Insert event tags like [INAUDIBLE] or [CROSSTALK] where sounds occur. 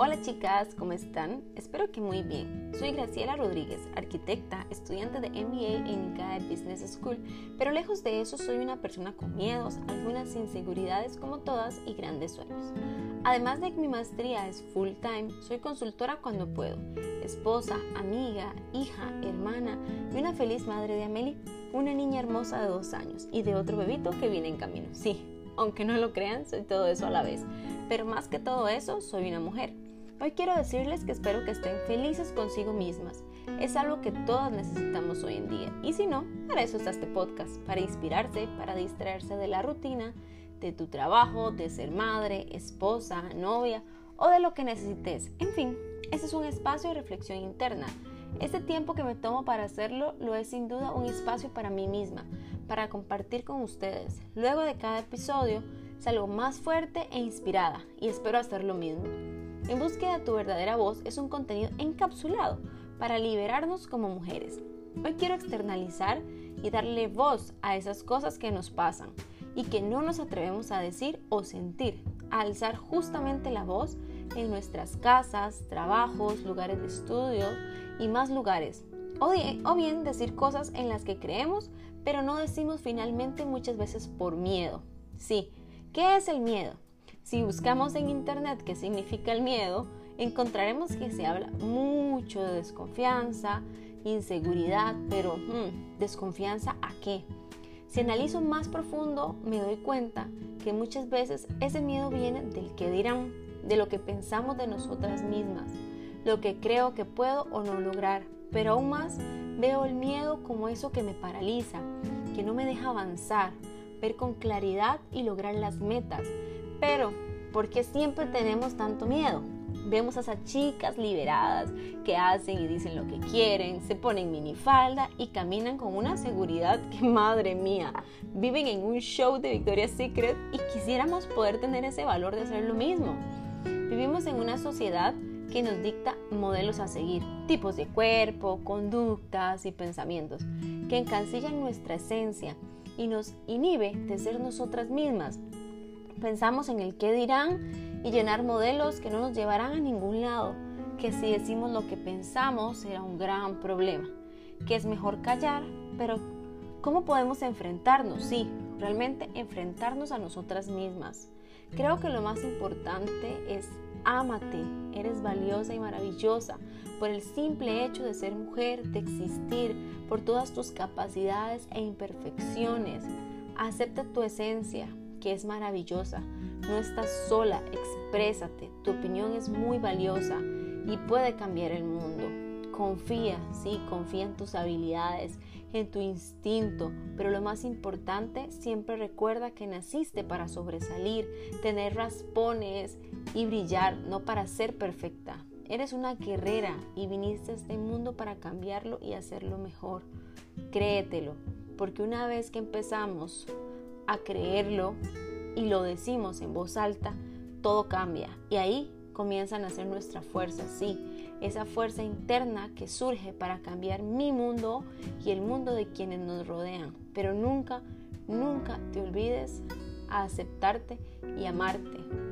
Hola chicas, ¿cómo están? Espero que muy bien. Soy Graciela Rodríguez, arquitecta, estudiante de MBA en ICAE Business School, pero lejos de eso soy una persona con miedos, algunas inseguridades como todas y grandes sueños. Además de que mi maestría es full time, soy consultora cuando puedo, esposa, amiga, hija, hermana y una feliz madre de Amelie, una niña hermosa de dos años y de otro bebito que viene en camino. Sí, aunque no lo crean, soy todo eso a la vez. Pero más que todo eso, soy una mujer. Hoy quiero decirles que espero que estén felices consigo mismas. Es algo que todas necesitamos hoy en día. Y si no, para eso está este podcast, para inspirarse, para distraerse de la rutina, de tu trabajo, de ser madre, esposa, novia o de lo que necesites. En fin, ese es un espacio de reflexión interna. Este tiempo que me tomo para hacerlo lo es sin duda un espacio para mí misma, para compartir con ustedes. Luego de cada episodio salgo más fuerte e inspirada y espero hacer lo mismo. En búsqueda de tu verdadera voz es un contenido encapsulado para liberarnos como mujeres. Hoy quiero externalizar y darle voz a esas cosas que nos pasan y que no nos atrevemos a decir o sentir, a alzar justamente la voz en nuestras casas, trabajos, lugares de estudio y más lugares. O, o bien decir cosas en las que creemos, pero no decimos finalmente muchas veces por miedo. Sí, ¿qué es el miedo? Si buscamos en internet qué significa el miedo, encontraremos que se habla mucho de desconfianza, inseguridad, pero hmm, ¿desconfianza a qué? Si analizo más profundo, me doy cuenta que muchas veces ese miedo viene del que dirán, de lo que pensamos de nosotras mismas, lo que creo que puedo o no lograr, pero aún más veo el miedo como eso que me paraliza, que no me deja avanzar, ver con claridad y lograr las metas, pero, ¿por qué siempre tenemos tanto miedo? Vemos a esas chicas liberadas que hacen y dicen lo que quieren, se ponen minifalda y caminan con una seguridad que, [LAUGHS] madre mía, viven en un show de Victoria's Secret y quisiéramos poder tener ese valor de hacer lo mismo. Vivimos en una sociedad que nos dicta modelos a seguir, tipos de cuerpo, conductas y pensamientos que encancillan nuestra esencia y nos inhibe de ser nosotras mismas, pensamos en el qué dirán y llenar modelos que no nos llevarán a ningún lado, que si decimos lo que pensamos será un gran problema, que es mejor callar, pero ¿cómo podemos enfrentarnos? Sí, realmente enfrentarnos a nosotras mismas. Creo que lo más importante es ámate, eres valiosa y maravillosa por el simple hecho de ser mujer, de existir, por todas tus capacidades e imperfecciones. Acepta tu esencia, que es maravillosa. No estás sola, exprésate. Tu opinión es muy valiosa y puede cambiar el mundo. Confía, sí, confía en tus habilidades, en tu instinto, pero lo más importante, siempre recuerda que naciste para sobresalir, tener raspones y brillar, no para ser perfecta. Eres una guerrera y viniste a este mundo para cambiarlo y hacerlo mejor. Créetelo, porque una vez que empezamos a creerlo y lo decimos en voz alta, todo cambia. Y ahí comienzan a ser nuestra fuerza, sí, esa fuerza interna que surge para cambiar mi mundo y el mundo de quienes nos rodean. Pero nunca, nunca te olvides a aceptarte y amarte.